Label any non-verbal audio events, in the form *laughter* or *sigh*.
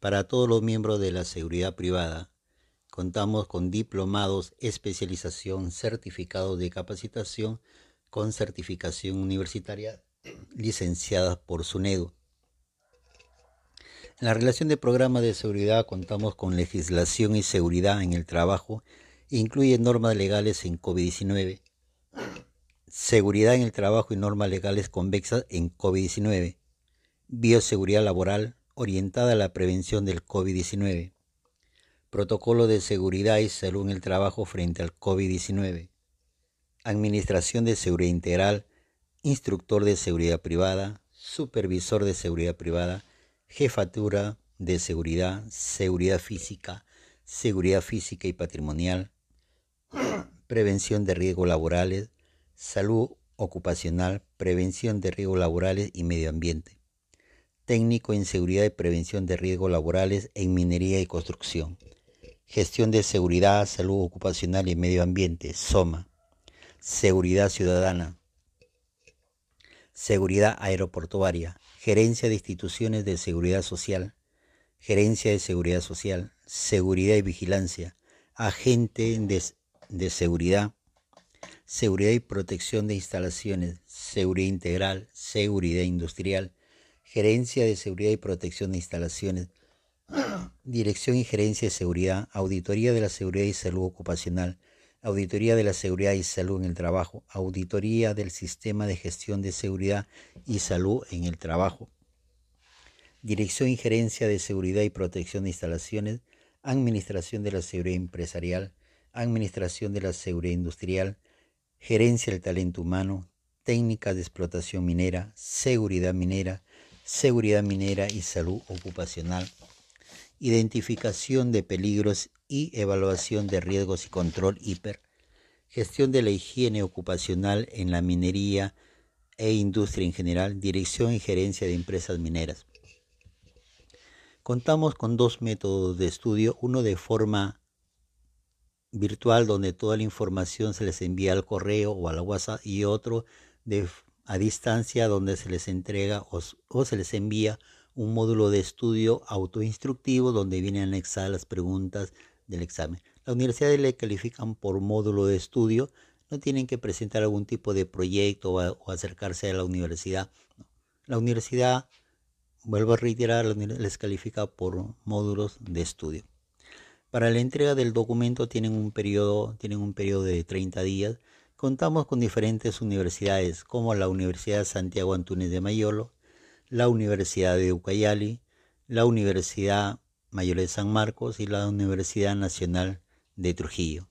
Para todos los miembros de la seguridad privada, contamos con diplomados, especialización, certificados de capacitación con certificación universitaria *clears throat* licenciadas por SUNEDU. En la relación de programa de seguridad contamos con legislación y seguridad en el trabajo, incluye normas legales en COVID-19, seguridad en el trabajo y normas legales convexas en COVID-19, bioseguridad laboral, orientada a la prevención del COVID-19. Protocolo de seguridad y salud en el trabajo frente al COVID-19. Administración de seguridad integral, instructor de seguridad privada, supervisor de seguridad privada, jefatura de seguridad, seguridad física, seguridad física y patrimonial, *clears throat* prevención de riesgos laborales, salud ocupacional, prevención de riesgos laborales y medio ambiente técnico en seguridad y prevención de riesgos laborales en minería y construcción, gestión de seguridad, salud ocupacional y medio ambiente, SOMA, seguridad ciudadana, seguridad aeroportuaria, gerencia de instituciones de seguridad social, gerencia de seguridad social, seguridad y vigilancia, agente de, de seguridad, seguridad y protección de instalaciones, seguridad integral, seguridad industrial, Gerencia de Seguridad y Protección de Instalaciones, Dirección y Gerencia de Seguridad, Auditoría de la Seguridad y Salud Ocupacional, Auditoría de la Seguridad y Salud en el Trabajo, Auditoría del Sistema de Gestión de Seguridad y Salud en el Trabajo, Dirección y Gerencia de Seguridad y Protección de Instalaciones, Administración de la Seguridad Empresarial, Administración de la Seguridad Industrial, Gerencia del Talento Humano, Técnicas de Explotación Minera, Seguridad Minera, seguridad minera y salud ocupacional, identificación de peligros y evaluación de riesgos y control hiper, gestión de la higiene ocupacional en la minería e industria en general, dirección y gerencia de empresas mineras. Contamos con dos métodos de estudio, uno de forma virtual donde toda la información se les envía al correo o a la WhatsApp y otro de a distancia donde se les entrega o, se les envía un módulo de estudio autoinstructivo donde vienen anexadas las preguntas del examen. Las universidades le califican por módulo de estudio, no tienen que presentar algún tipo de proyecto o, acercarse a la universidad. La universidad, vuelvo a reiterar, les califica por módulos de estudio. Para la entrega del documento tienen un periodo, tienen un periodo de 30 días Contamos con diferentes universidades como la Universidad Santiago Antúnez de Mayolo, la Universidad de Ucayali, la Universidad Mayor de San Marcos y la Universidad Nacional de Trujillo.